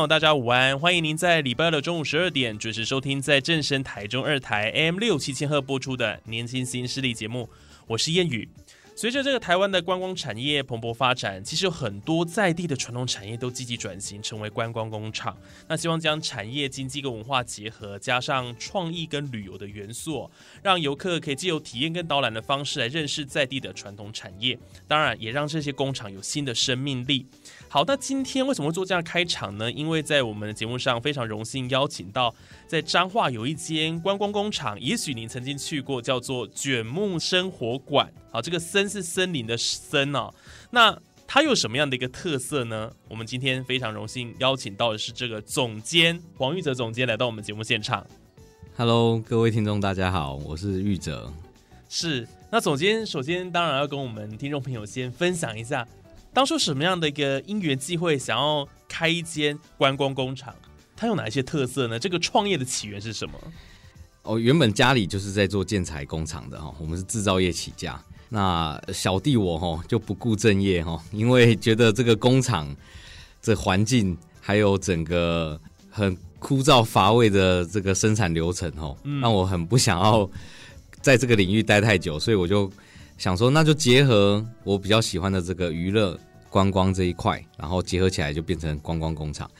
友，大家午安！欢迎您在礼拜二的中午十二点准时收听，在正声台中二台 M 六七千赫播出的《年轻新势力》节目，我是燕语。随着这个台湾的观光产业蓬勃发展，其实有很多在地的传统产业都积极转型，成为观光工厂。那希望将产业、经济跟文化结合，加上创意跟旅游的元素，让游客可以借由体验跟导览的方式来认识在地的传统产业。当然，也让这些工厂有新的生命力。好，那今天为什么会做这样开场呢？因为在我们的节目上非常荣幸邀请到，在彰化有一间观光工厂，也许您曾经去过，叫做卷木生活馆。好，这个森是森林的森哦。那它有什么样的一个特色呢？我们今天非常荣幸邀请到的是这个总监黄玉哲总监来到我们节目现场。Hello，各位听众，大家好，我是玉哲。是，那总监首先当然要跟我们听众朋友先分享一下，当初什么样的一个因缘际会，想要开一间观光工厂，它有哪一些特色呢？这个创业的起源是什么？哦，原本家里就是在做建材工厂的哈，我们是制造业起家。那小弟我哈就不顾正业哈，因为觉得这个工厂这环境还有整个很枯燥乏味的这个生产流程哈，让我很不想要在这个领域待太久，所以我就想说，那就结合我比较喜欢的这个娱乐观光这一块，然后结合起来就变成观光工厂。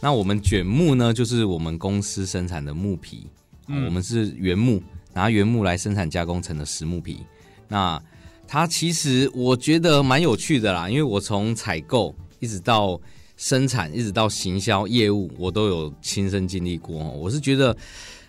那我们卷木呢，就是我们公司生产的木皮，嗯我们是原木，拿原木来生产加工成的实木皮。那它其实我觉得蛮有趣的啦，因为我从采购一直到生产，一直到行销业务，我都有亲身经历过。我是觉得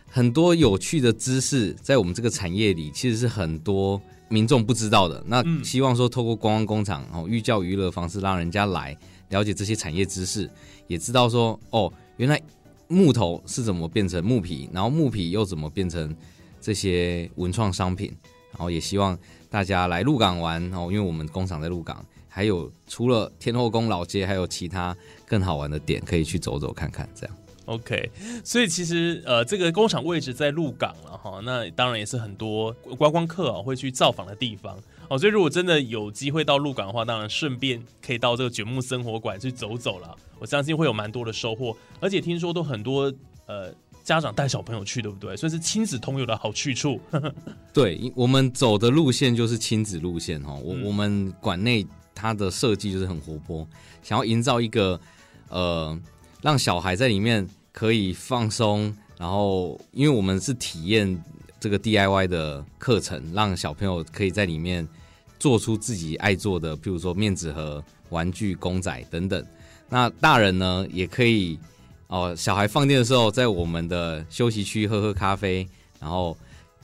很多有趣的知识在我们这个产业里，其实是很多民众不知道的。那嗯希望说透过观光工厂哦，寓教于乐方式，让人家来了解这些产业知识，也知道说哦，原来木头是怎么变成木皮，然后木皮又怎么变成这些文创商品，然后也希望大家来鹿港玩哦，因为我们工厂在鹿港，还有除了天后宫老街，还有其他更好玩的点可以去走走看看，这样。OK，所以其实呃，这个工厂位置在鹿港了哈，那当然也是很多观光客啊会去造访的地方哦。所以如果真的有机会到鹿港的话，当然顺便可以到这个卷木生活馆去走走了。我相信会有蛮多的收获，而且听说都很多呃家长带小朋友去，对不对？所以是亲子通游的好去处。对，我们走的路线就是亲子路线哈。我、嗯我们馆内它的设计就是很活泼，想要营造一个呃，让小孩在里面可以放松，然后因为我们是体验这个 DIY 的课程，让小朋友可以在里面做出自己爱做的，譬如说面纸盒、玩具、公仔等等。那大人呢也可以哦，小孩放电的时候，在我们的休息区喝喝咖啡，然后。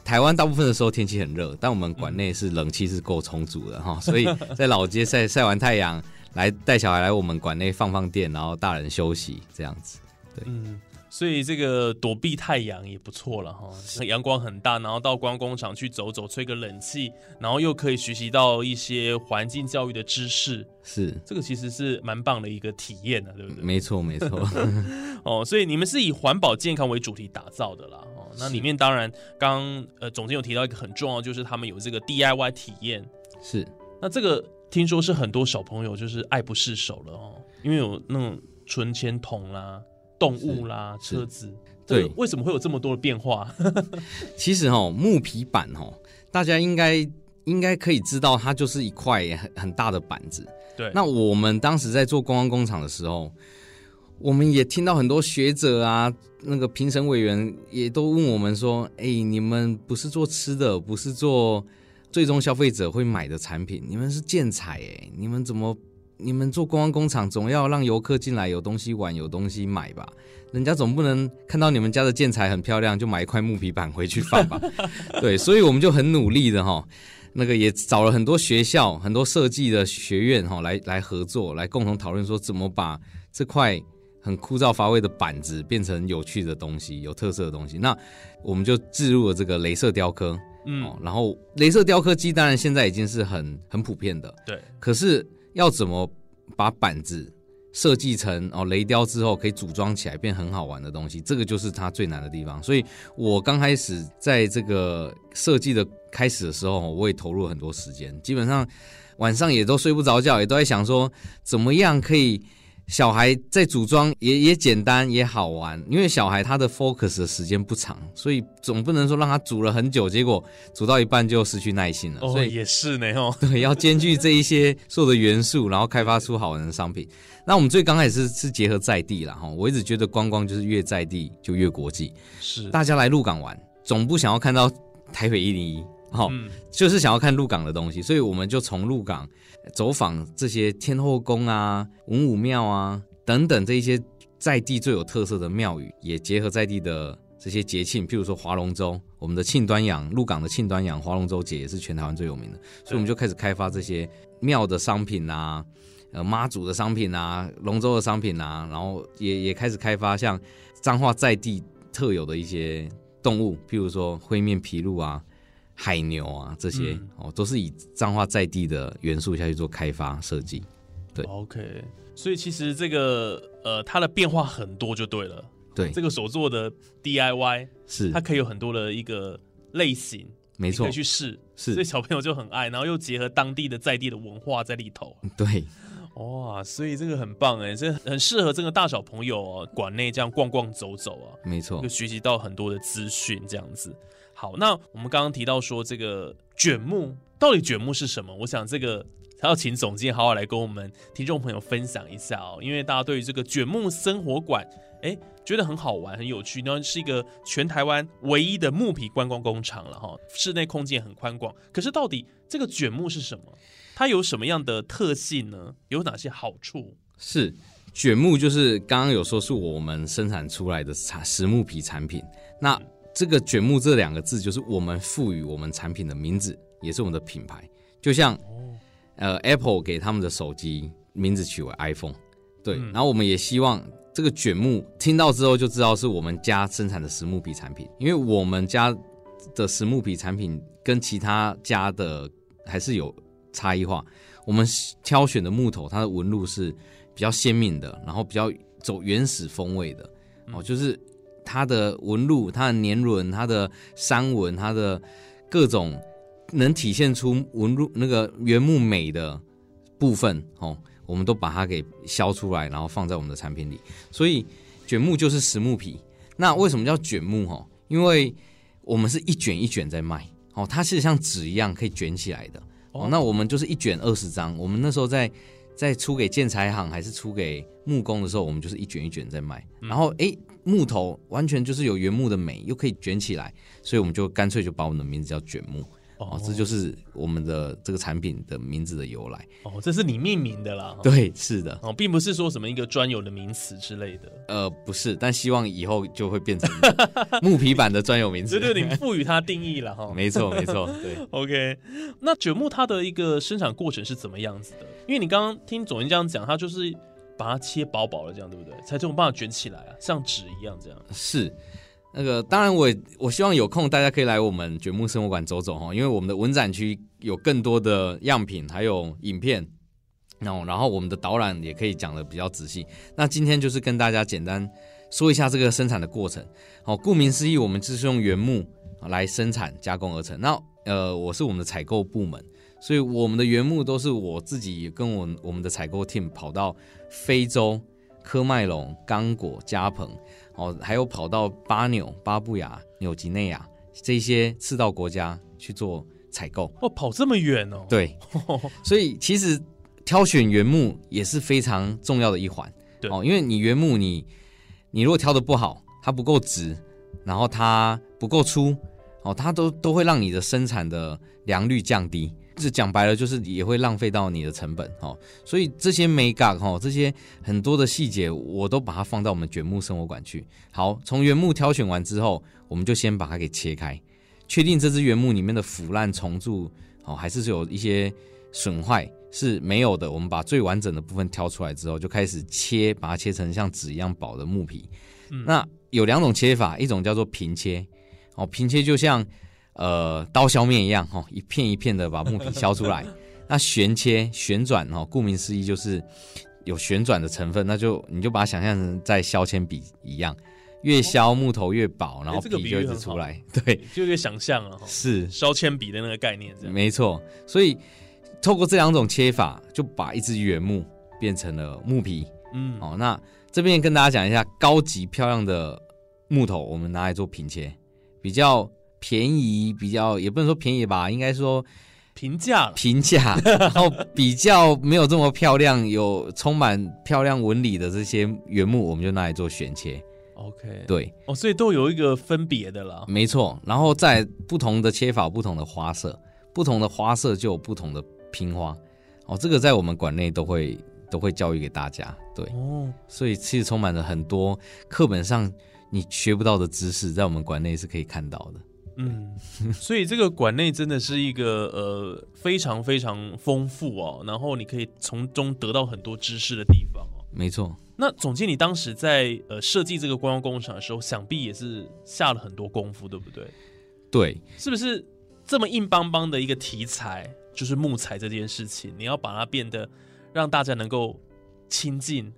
台湾大部分的时候天气很热，但我们馆内是冷气是够充足的哈，所以在老街晒晒完太阳，来带小孩来我们馆内放放电，然后大人休息这样子。嗯，所以这个躲避太阳也不错了哈，阳光很大，然后到观光工厂去走走，吹个冷气，然后又可以学习到一些环境教育的知识，是，这个其实是蛮棒的一个体验的，对不对？没错没错。哦，所以你们是以环保健康为主题打造的啦。哦，那里面当然刚呃总监有提到一个很重要，就是他们有这个 DIY 体验。是，那这个听说是很多小朋友就是爱不释手了哦，因为有那种存钱筒啦、动物啦、是车子。对这个为什么会有这么多的变化？其实哈木皮板哦，大家应该应该可以知道，它就是一块很很大的板子。对，那我们当时在做观光工厂的时候，我们也听到很多学者啊，那个评审委员也都问我们说：“哎、你们不是做吃的，不是做最终消费者会买的产品，你们是建材哎，你们怎么你们做观光工厂，总要让游客进来有东西玩、有东西买吧？人家总不能看到你们家的建材很漂亮，就买一块木皮板回去放吧？对，所以我们就很努力的哈，那个也找了很多学校、很多设计的学院哈，来来合作，来共同讨论说怎么把这块很枯燥乏味的板子变成有趣的东西、有特色的东西。那我们就置入了这个镭射雕刻，嗯哦，然后镭射雕刻机当然现在已经是很很普遍的，对，可是要怎么把板子设计成哦雷雕之后可以组装起来变很好玩的东西，这个就是它最难的地方。所以我刚开始在这个设计的开始的时候，我也投入了很多时间，基本上晚上也都睡不着觉，也都在想说怎么样可以。小孩在组装也也简单也好玩，因为小孩他的 focus 的时间不长，所以总不能说让他煮了很久，结果煮到一半就失去耐心了。哦，所以也是呢哦，对，要兼具这一些所有的元素，然后开发出好玩的商品。那我们最刚开始是是结合在地了，哈，我一直觉得观光就是越在地就越国际。是，大家来鹿港玩，总不想要看到台北一零一，哈，嗯就是想要看鹿港的东西，所以我们就从鹿港走访这些天后宫啊、文武庙啊等等这一些在地最有特色的庙宇，也结合在地的这些节庆，譬如说划龙舟，我们的庆端阳，鹿港的庆端阳划龙舟节也是全台湾最有名的，所以我们就开始开发这些庙的商品啊。呃，妈祖的商品啊，龙舟的商品啊，然后也也开始开发像彰化在地特有的一些动物，譬如说灰面琵鹭啊、海牛啊这些、嗯哦，都是以彰化在地的元素下去做开发设计。对 OK，所以其实这个呃，它的变化很多就对了。对，这个所做的 DIY，是它可以有很多的一个类型，没错可以，去试，所以小朋友就很爱，然后又结合当地的在地的文化在里头。对，哇，所以这个很棒哎，这很适合这个大小朋友哦，馆内这样逛逛走走啊，没错就，学习到很多的资讯这样子。好，那我们刚刚提到说这个卷木，到底卷木是什么？我想这个还要请总监好好来跟我们听众朋友分享一下哦，因为大家对于这个卷木生活馆，哎，觉得很好玩、很有趣，然后是一个全台湾唯一的木皮观光工厂了哈，室内空间很宽广。可是到底这个卷木是什么？它有什么样的特性呢？有哪些好处？是卷木，就是刚刚有说是我们生产出来的产实木皮产品。那这个卷木这两个字，就是我们赋予我们产品的名字，也是我们的品牌。就像呃，Apple 给他们的手机名字取为 iPhone，对，嗯然后我们也希望这个卷木听到之后就知道是我们家生产的实木皮产品，因为我们家的实木皮产品跟其他家的还是有差异化。我们挑选的木头，它的纹路是比较鲜明的，然后比较走原始风味的哦，就是它的纹路、它的年轮、它的山纹、它的各种能体现出纹路那个原木美的部分哦，我们都把它给削出来，然后放在我们的产品里。所以卷木就是实木皮。那为什么叫卷木？哈，因为我们是一卷一卷在卖哦，它是像纸一样可以卷起来的哦。那我们就是一卷二十张，我们那时候在在出给建材行还是出给木工的时候，我们就是一卷一卷在卖。然后诶，木头完全就是有原木的美，又可以卷起来，所以我们就干脆就把我们的名字叫卷木。哦，这就是我们的这个产品的名字的由来。哦，这是你命名的啦。对，是的，哦，并不是说什么一个专有的名词之类的，呃，不是，但希望以后就会变成 木皮版的专有名词。这就是你赋予它定义了哈。没错，没错，对。OK，那卷木它的一个生产过程是怎么样子的？因为你刚刚听总监这样讲，它就是把它切薄薄的这样，对不对？才这种办法卷起来啊，像纸一样这样。是，那个当然我我希望有空大家可以来我们卷木生活馆走走哈，因为我们的文展区有更多的样品，还有影片，然后然后我们的导览也可以讲的比较仔细。那今天就是跟大家简单说一下这个生产的过程。好，顾名思义，我们就是用原木来生产加工而成。那呃，我是我们的采购部门。所以我们的原木都是我自己跟我我们的采购 team 跑到非洲、科麦隆、刚果、加蓬，哦，还有跑到巴纽、巴布亚、纽几内亚这些赤道国家去做采购。哦，跑这么远哦。对，所以其实挑选原木也是非常重要的一环。对哦，因为你原木你你如果挑的不好，它不够直，然后它不够粗，哦，它都都会让你的生产的良率降低。这讲白了就是也会浪费到你的成本哦。所以这些美感哈，这些很多的细节，我都把它放到我们卷木生活馆去。好，从原木挑选完之后，我们就先把它给切开，确定这只原木里面的腐烂虫蛀哦，还是有一些损坏是没有的。我们把最完整的部分挑出来之后，就开始切，把它切成像纸一样薄的木皮。那有两种切法，一种叫做平切，哦，平切就像呃刀削面一样，哈，一片一片的把木皮削出来。那旋切旋转，哈，顾名思义就是有旋转的成分，那就你就把它想象成在削铅笔一样，越削木头越薄，然后这个皮就一直出来。对，就越想象了，是削铅笔的那个概念。没错。所以透过这两种切法，就把一只原木变成了木皮。嗯，哦，那这边跟大家讲一下，高级漂亮的木头，我们拿来做平切，比较便宜，比较也不能说便宜吧，应该说平价，平价，然后比较没有这么漂亮，有充满漂亮纹理的这些原木，我们就拿来做选切。OK，对，哦，所以都有一个分别的啦。没错。然后在不同的切法、不同的花色，不同的花色就有不同的拼花。哦，这个在我们馆内都会都会教育给大家。对，哦，所以其实充满了很多课本上你学不到的知识，在我们馆内是可以看到的。嗯，所以这个馆内真的是一个呃非常非常丰富哦，然后你可以从中得到很多知识的地方哦。没错，那总监，你当时在呃设计这个观光工厂的时候，想必也是下了很多功夫，对不对？对，是不是这么硬邦邦的一个题材，就是木材这件事情，你要把它变得让大家能够亲近，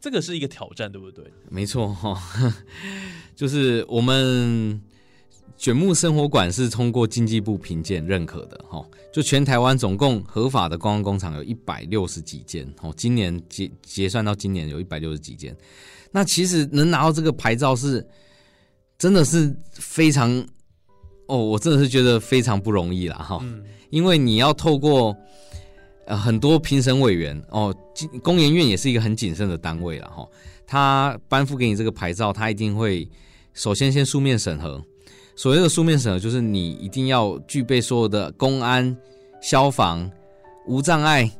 这个是一个挑战，对不对？没错哈、就是我们卷木生活馆是通过经济部评鉴认可的哈、就全台湾总共合法的观光工厂有一百六十几间哦，今年结结算到今年有一百六十几间，那其实能拿到这个牌照是真的是非常哦，我真的是觉得非常不容易啦哈、嗯，因为你要透过呃很多评审委员哦，经工研院也是一个很谨慎的单位了哈。他颁布给你这个牌照，他一定会首先先书面审核。所谓的书面审核，就是你一定要具备所有的公安、消防、无障碍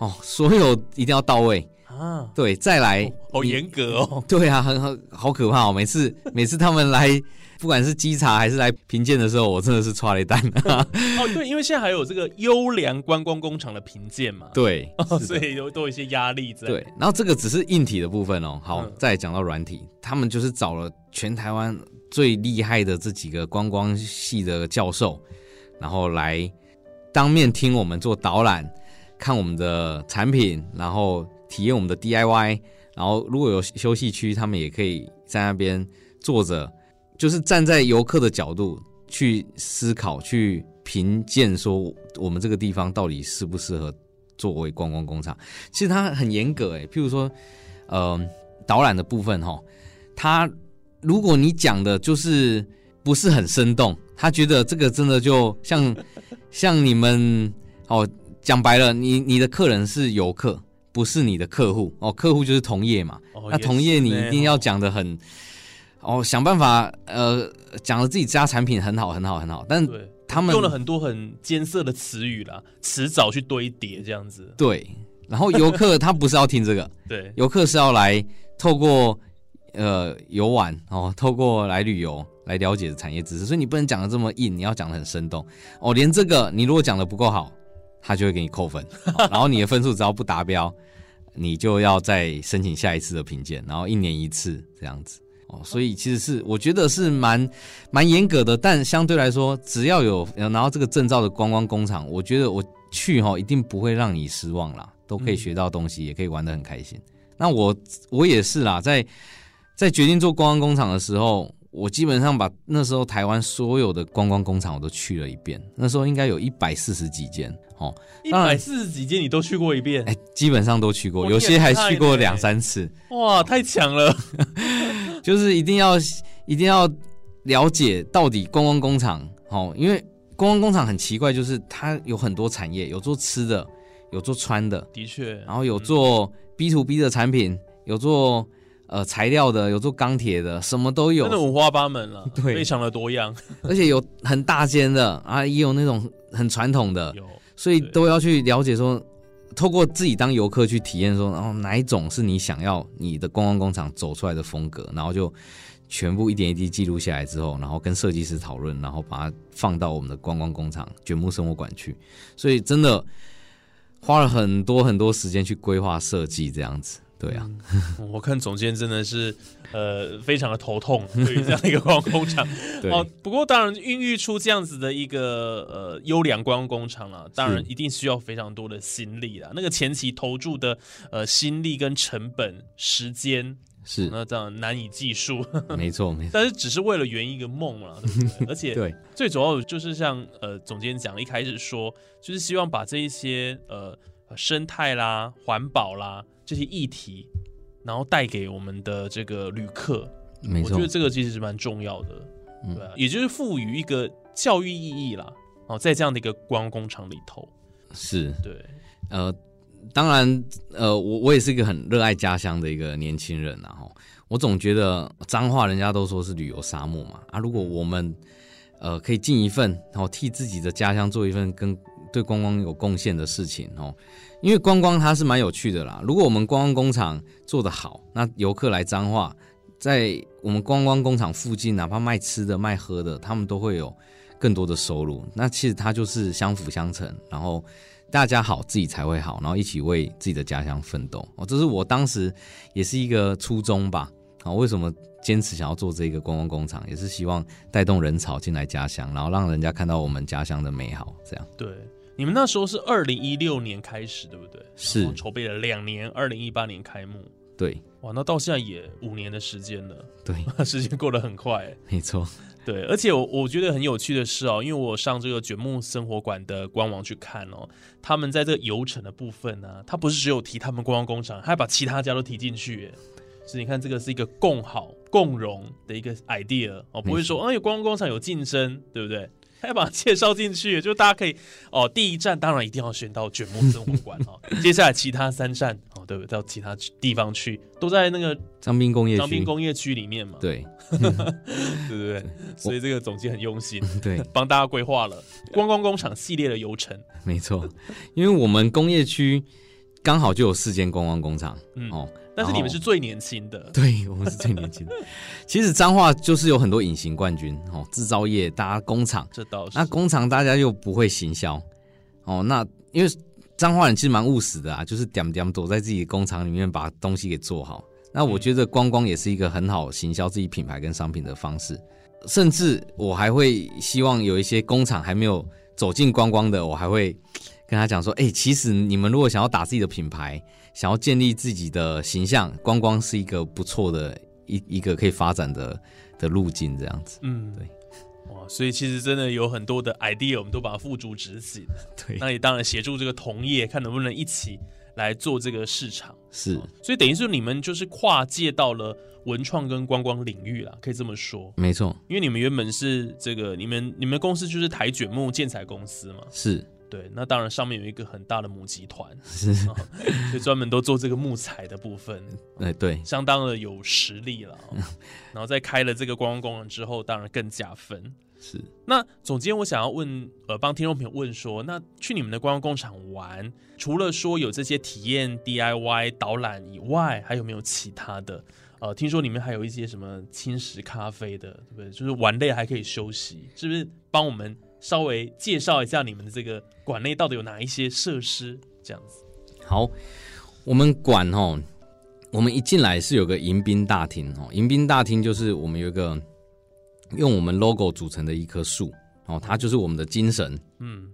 哦，所有一定要到位。啊，对，再来你好严格哦。对啊，很很好可怕哦！每次 每次他们来，不管是稽查还是来评鉴的时候，我真的是抓了一单。哦，对，因为现在还有这个优良观光工厂的评鉴嘛，对，哦，所以都都有一些压力在。对，然后这个只是硬体的部分哦。好，嗯再讲到软体，他们就是找了全台湾最厉害的这几个观光系的教授，然后来当面听我们做导览，看我们的产品，然后体验我们的 DIY，然后如果有休息区，他们也可以在那边坐着，就是站在游客的角度去思考、去评鉴，说我们这个地方到底适不适合作为观光工厂。其实它很严格诶，譬如说，呃，导览的部分哈，它如果你讲的就是不是很生动，他觉得这个真的就像 像你们哦，讲白了，你你的客人是游客，不是你的客户哦，客户就是同业嘛，哦，那同业你一定要讲的很。哦，想办法，呃，讲了自己家产品很好，很好，很好，但对，他们用了很多很艰涩的词语啦，词藻去堆叠这样子。对，然后游客他不是要听这个，对，游客是要来透过呃游玩哦，透过来旅游来了解产业知识，所以你不能讲的这么硬，你要讲的很生动哦。连这个你如果讲的不够好，他就会给你扣分，哦 然后你的分数只要不达标，你就要再申请下一次的评鉴，然后一年一次这样子。哦，所以其实是我觉得是蛮蛮严格的，但相对来说，只要有有拿到这个证照的观光工厂，我觉得我去哈、一定不会让你失望啦，都可以学到东西，也可以玩得很开心。那我我也是啦，在在决定做观光工厂的时候，我基本上把那时候台湾所有的观光工厂我都去了一遍，那时候应该有一百四十几间哦，一百四十几间你都去过一遍，哎，基本上都去过，有些还去过两三次。哇，太强了！就是一定要一定要了解到底观光工厂哦，因为观光工厂很奇怪，就是它有很多产业，有做吃的，有做穿的，的确，然后有做 B to B 的产品，有做呃材料的，有做钢铁的，什么都有，真的五花八门了，对非常的多样。而且有很大间的啊，也有那种很传统的，有所以都要去了解说，透过自己当游客去体验说，然后哪一种是你想要你的观光工厂走出来的风格，然后就全部一点一滴记录下来之后，然后跟设计师讨论，然后把它放到我们的观光工厂卷木生活馆去。所以真的花了很多很多时间去规划设计，这样子。对啊，我看总监真的是呃非常的头痛，对于这样的一个观光工厂。对，哦，不过当然孕育出这样子的一个呃优良观光工厂啊，当然一定需要非常多的心力啦。那个前期投注的呃心力跟成本、时间，是那这样难以计数。没错，没错，但是只是为了圆一个梦了，对不对？而且对，最主要的就是像呃总监讲的，一开始说就是希望把这一些呃生态啦、环保啦这些议题，然后带给我们的这个旅客。没错。我觉得，这个其实是蛮重要的，嗯。对啊，也就是赋予一个教育意义啦。哦，在这样的一个观光工厂里头，是。对，呃，当然，呃，我我也是一个很热爱家乡的一个年轻人啊，哈，我总觉得彰化人家都说是旅游沙漠嘛，啊，如果我们呃可以尽一份，然后替自己的家乡做一份跟对观光有贡献的事情哦，因为观光它是蛮有趣的啦。如果我们观光工厂做得好，那游客来彰化，在我们观光工厂附近，哪怕卖吃的、卖喝的，他们都会有更多的收入。那其实它就是相辅相成，然后大家好，自己才会好，然后一起为自己的家乡奋斗。哦，这是我当时也是一个初衷吧。啊，为什么坚持想要做这个观光工厂，也是希望带动人潮进来家乡，然后让人家看到我们家乡的美好。这样对。你们那时候是二零一六年开始，对不对？是筹备了两年，二零一八年开幕。对哇，那到现在也五年的时间了，对，时间过得很快欸。没错，对，而且我我觉得很有趣的是哦，因为我上这个卷木生活馆的官网去看哦，他们在这个游程的部分呢、他不是只有提他们观光工厂，还把其他家都提进去。所以你看，这个是一个共好共荣的一个 idea 哦，不会说啊有观光工厂有竞争，对不对？还要把它介绍进去，就大家可以哦，第一站当然一定要选到卷木生活馆哦，接下来其他三站哦，对不对？到其他地方去，都在那个张滨工业张滨，工业区里面嘛，对 对不对？所以这个总监很用心，对，帮大家规划了观光工厂系列的游程。没错，因为我们工业区刚好就有四间观光工厂，嗯哦，但是你们是最年轻的，对我们是最年轻的。其实彰化就是有很多隐形冠军哦，制造业、大家工厂，这倒是。那工厂大家又不会行销哦，那因为彰化人其实蛮务实的啊，就是点点躲在自己的工厂里面把东西给做好。那我觉得观光也是一个很好行销自己品牌跟商品的方式，甚至我还会希望有一些工厂还没有走进观光的，我还会跟他讲说，哎、其实你们如果想要打自己的品牌，想要建立自己的形象，观光是一个不错的一一个可以发展的的路径，这样子。嗯，对。哇，所以其实真的有很多的 idea，我们都把它付诸执行。对，那也当然协助这个同业，看能不能一起来做这个市场。是所以等于是你们就是跨界到了文创跟观光领域啦，可以这么说。没错，因为你们原本是这个，你们你们公司就是台卷木建材公司嘛，是对，那当然上面有一个很大的母集团，是，啊就专门都做这个木材的部分，哎对，相当的有实力了、哦。然后在开了这个观光工人之后，当然更加分。是那总监，我想要问，呃，帮听众朋友问说，那去你们的观光工厂玩，除了说有这些体验 DIY 导览以外，还有没有其他的？呃，听说你们还有一些什么轻食咖啡的，对不对？就是玩累还可以休息，是不是？帮我们稍微介绍一下你们的这个馆内到底有哪一些设施？这样子。好。我们馆哦，我们一进来是有个迎宾大厅哦，迎宾大厅就是我们有一个用我们 logo 组成的一棵树哦，它就是我们的精神嗯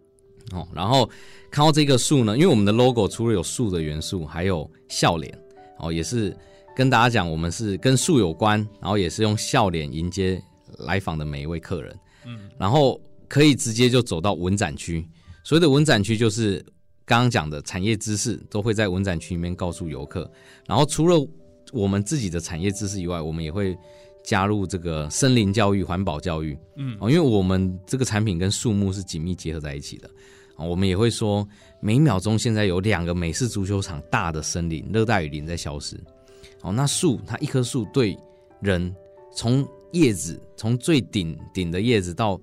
哦。然后看到这个树呢，因为我们的 logo 除了有树的元素，还有笑脸哦，也是跟大家讲我们是跟树有关，然后也是用笑脸迎接来访的每一位客人。嗯然后可以直接就走到文展区。所谓的文展区就是刚刚讲的产业知识都会在文展区里面告诉游客。然后除了我们自己的产业知识以外，我们也会加入这个森林教育、环保教育嗯哦，因为我们这个产品跟树木是紧密结合在一起的。哦，我们也会说，每秒钟现在有两个美式足球场大的森林、热带雨林在消失。哦，那树它一棵树对人从叶子从最顶顶的叶子到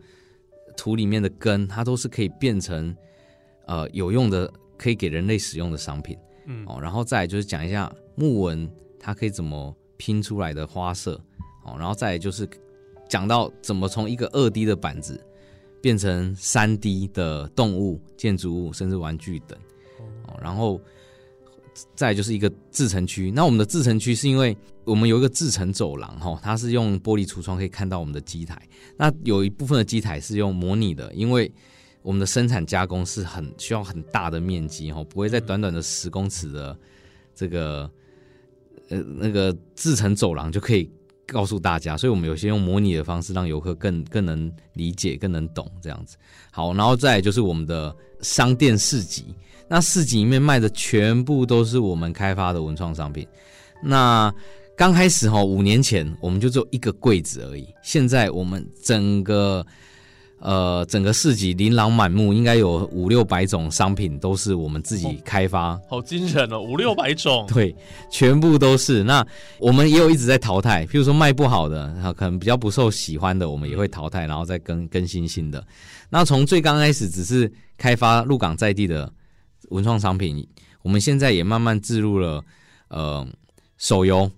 土里面的根，它都是可以变成呃有用的可以给人类使用的商品。嗯。哦，然后再就是讲一下木纹它可以怎么拼出来的花色。哦，然后再就是讲到怎么从一个二 D 的板子变成三 D 的动物、建筑物甚至玩具等。哦，然后再就是一个制成区。那我们的制成区是因为我们有一个制成走廊哈，它是用玻璃橱窗可以看到我们的机台。那有一部分的机台是用模拟的，因为我们的生产加工是很需要很大的面积哈，不会在短短的十公尺的这个呃那个制成走廊就可以告诉大家，所以我们有些用模拟的方式，让游客更更能理解、更能懂这样子。好，然后再就是我们的商店市集，那市集里面卖的全部都是我们开发的文创商品。那刚开始哈，五年前我们就只有一个柜子而已，现在我们整个呃整个市集琳琅满目，应该有五六百种商品都是我们自己开发。好惊人哦，五六百种，对，全部都是。那我们也有一直在淘汰，譬如说卖不好的，然后可能比较不受喜欢的，我们也会淘汰，然后再更更新新的。那从最刚开始只是开发鹿港在地的文创商品，我们现在也慢慢置入了呃手游，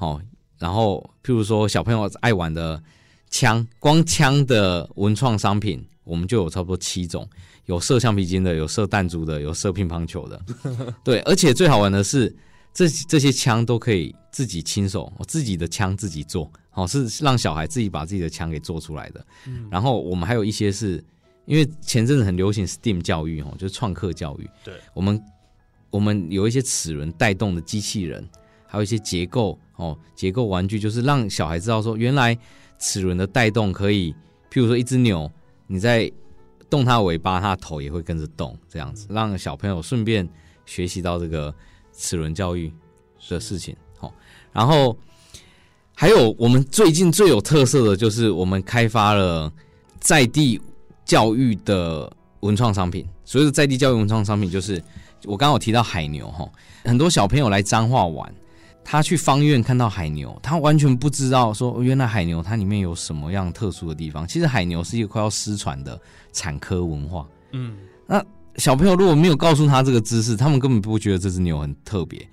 哦，然后譬如说小朋友爱玩的枪，光枪的文创商品，我们就有差不多七种，有射橡皮筋的，有射弹珠的，有射乒乓球的，对，而且最好玩的是，这这些枪都可以自己亲手，我自己的枪自己做，好、是让小孩自己把自己的枪给做出来的。然后我们还有一些是因为前阵子很流行 STEAM 教育，哦，就是创客教育。对，我们我们有一些齿轮带动的机器人，还有一些结构哦，结构玩具，就是让小孩知道说，原来齿轮的带动可以，譬如说一只牛，你在动它尾巴，它的头也会跟着动，这样子，让小朋友顺便学习到这个齿轮教育的事情。好、然后还有我们最近最有特色的就是我们开发了在地教育的文创商品。所谓的在地教育文创商品，就是我刚刚有提到海牛哈，很多小朋友来彰化玩，他去方院看到海牛，他完全不知道说原来海牛它里面有什么样特殊的地方。其实海牛是一个快要失传的产科文化。嗯，那小朋友如果没有告诉他这个知识，他们根本不会觉得这只牛很特别，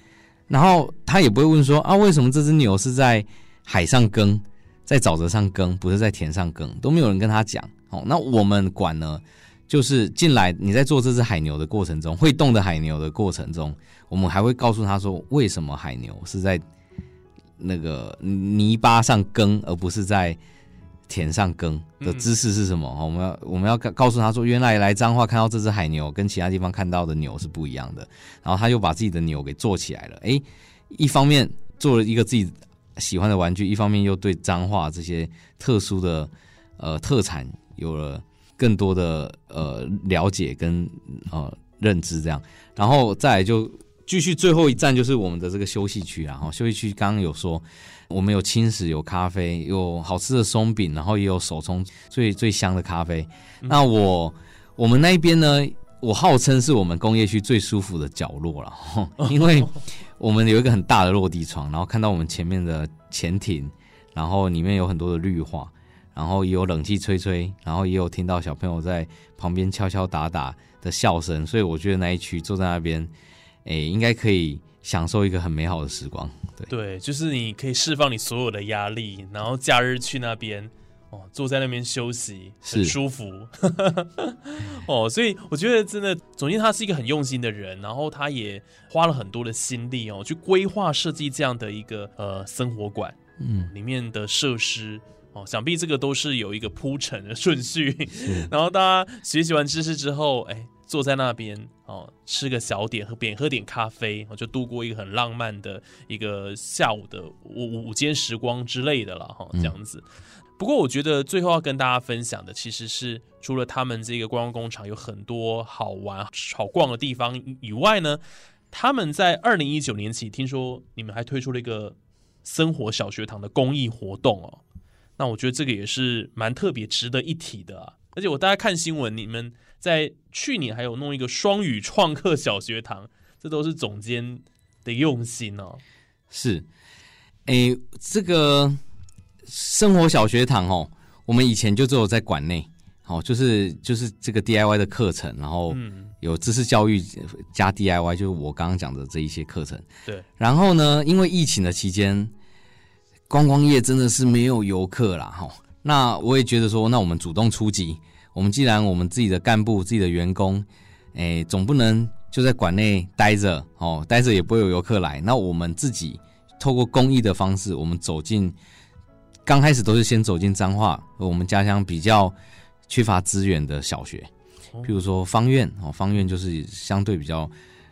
然后他也不会问说啊，为什么这只牛是在海上耕，在沼泽上耕，不是在田上耕，都没有人跟他讲。哦，那我们管呢，就是进来你在做这只海牛的过程中，会动的海牛的过程中，我们还会告诉他说，为什么海牛是在那个泥巴上耕，而不是在田上耕的姿势是什么？哦我们要我们要告告诉他说，原来来彰化看到这只海牛跟其他地方看到的牛是不一样的。然后他又把自己的牛给做起来了，诶，一方面做了一个自己喜欢的玩具，一方面又对彰化这些特殊的呃特产有了更多的呃了解跟呃认知，这样，然后再来就继续最后一站就是我们的这个休息区啊，哈，休息区刚刚有说。我们有轻食，有咖啡，有好吃的松饼，然后也有手冲最最香的咖啡。那我我们那一边呢，我号称是我们工业区最舒服的角落了，吼 因为我们有一个很大的落地窗，然后看到我们前面的潜艇，然后里面有很多的绿化，然后也有冷气吹吹，然后也有听到小朋友在旁边敲敲打打的笑声，所以我觉得那一区坐在那边，诶，应该可以享受一个很美好的时光。对。对，就是你可以释放你所有的压力，然后假日去那边哦，坐在那边休息，很舒服。哦，所以我觉得真的，总监他是一个很用心的人，然后他也花了很多的心力哦，去规划设计这样的一个呃生活馆，嗯，里面的设施。哦，想必这个都是有一个铺陈的顺序，然后大家学习完知识之后，哎，坐在那边哦，吃个小点，喝点喝点咖啡，哦，就度过一个很浪漫的一个下午的午午间时光之类的了哈，这样子。不过我觉得最后要跟大家分享的，其实是除了他们这个观光工厂有很多好玩好逛的地方以外呢，他们在二零一九年起，听说你们还推出了一个生活小学堂的公益活动哦。那我觉得这个也是蛮特别、值得一提的啊！而且我大家看新闻，你们在去年还有弄一个双语创客小学堂，这都是总监的用心哦。是，诶，这个生活小学堂哦，我们以前就只有在馆内好、就是就是这个 DIY 的课程，然后嗯，有知识教育加 DIY，就是我刚刚讲的这一些课程。对，然后呢，因为疫情的期间，观光业真的是没有游客啦，哈。那我也觉得说，那我们主动出击。我们既然我们自己的干部、自己的员工，哎，总不能就在馆内待着哦，待着也不会有游客来。那我们自己透过公益的方式，我们走进，刚开始都是先走进彰化，我们家乡比较缺乏资源的小学，譬如说方院哦，方院就是相对比较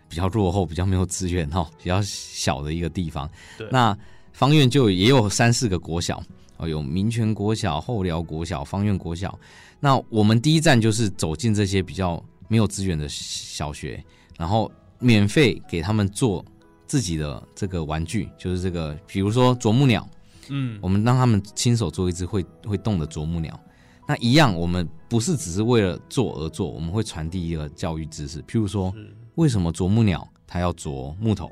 比较落后、比较没有资源哈，比较小的一个地方。那方院就也有三四个国小哦，有民权国小、后寮国小、方院国小。那我们第一站就是走进这些比较没有资源的小学，然后免费给他们做自己的这个玩具，就是这个，比如说啄木鸟，嗯我们让他们亲手做一只会会动的啄木鸟。那一样，我们不是只是为了做而做，我们会传递一个教育知识，譬如说，为什么啄木鸟它要啄木头？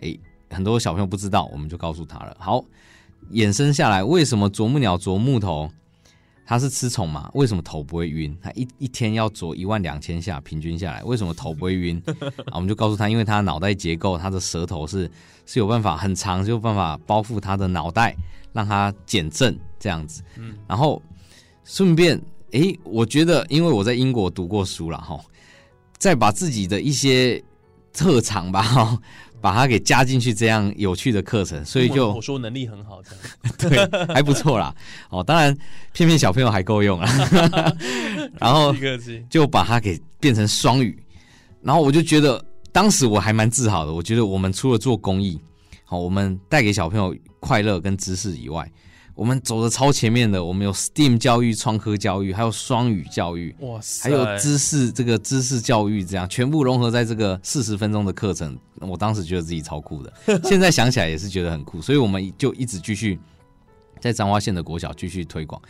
诶，很多小朋友不知道，我们就告诉他了。好，衍生下来，为什么啄木鸟啄木头？它是吃虫嘛？为什么头不会晕？它一一天要啄一万两千下，平均下来，为什么头不会晕？啊，我们就告诉他，因为它脑袋结构，它的舌头是是有办法很长，就有办法包覆它的脑袋，让它减震这样子。嗯然后顺便，诶，我觉得，因为我在英国读过书了哈，再把自己的一些特长吧，哈，把它给加进去，这样有趣的课程，所以就我说能力很好，这样 对还不错啦。哦，当然骗骗小朋友还够用啊。然后就把它给变成双语，然后我就觉得当时我还蛮自豪的。我觉得我们除了做公益，好，我们带给小朋友快乐跟知识以外，我们走的超前面的，我们有 STEAM 教育、创科教育，还有双语教育，哇塞，还有知识这个知识教育，这样全部融合在这个四十分钟的课程。我当时觉得自己超酷的，现在想起来也是觉得很酷，所以我们就一直继续在彰化县的国小继续推广。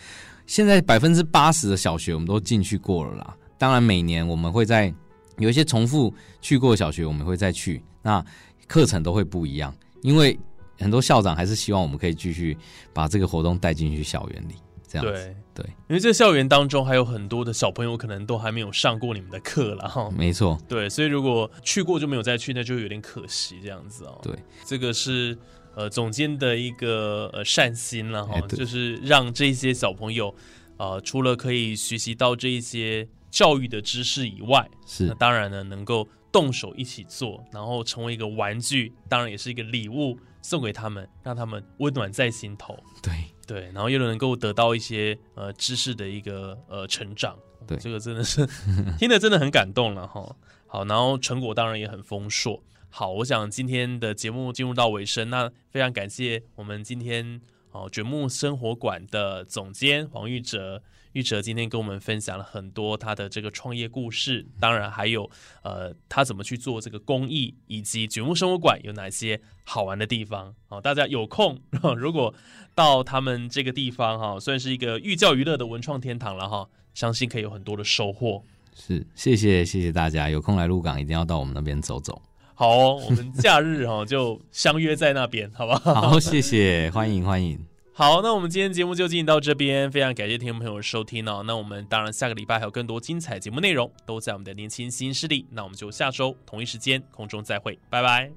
现在百分之八十的小学我们都进去过了啦。当然，每年我们会在有一些重复去过的小学，我们会再去，那课程都会不一样，因为很多校长还是希望我们可以继续把这个活动带进去校园里，这样子。对对，因为这校园当中还有很多的小朋友可能都还没有上过你们的课了哈。没错，对，所以如果去过就没有再去，那就有点可惜这样子哦。对，这个是呃总监的一个呃善心了哈就是让这些小朋友呃除了可以学习到这一些教育的知识以外，那是当然呢能够动手一起做，然后成为一个玩具，当然也是一个礼物送给他们，让他们温暖在心头。对。对，然后又能够得到一些呃知识的一个呃成长，对这个真的是 听得真的很感动了哈。好，然后成果当然也很丰硕。好，我想今天的节目进入到尾声，那非常感谢我们今天哦卷木生活馆的总监黄玉哲。玉哲今天跟我们分享了很多他的这个创业故事，当然还有呃他怎么去做这个公益，以及卷木生活馆有哪些好玩的地方哦。大家有空 如果到他们这个地方哈，算是一个寓教于乐的文创天堂了哈，相信可以有很多的收获。是，谢谢谢谢大家，有空来鹿港一定要到我们那边走走。好哦、我们假日哈就相约在那边，好不好？好，谢谢，欢迎欢迎。好，那我们今天节目就进行到这边，非常感谢听众朋友收听哦。那我们当然下个礼拜还有更多精彩节目内容，都在我们的年轻新势力。那我们就下周同一时间空中再会，拜拜。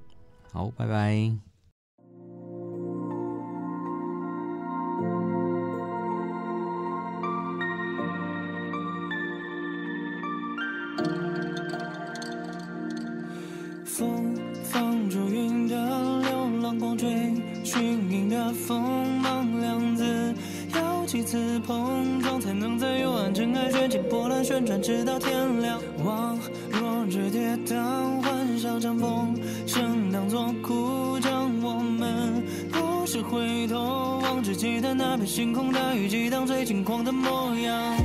好，拜拜。波澜旋转，直到天亮。往若日跌宕，幻想长风声当作哭将我们。不是回头望只记得那片星空，大雨激荡最轻狂的模样。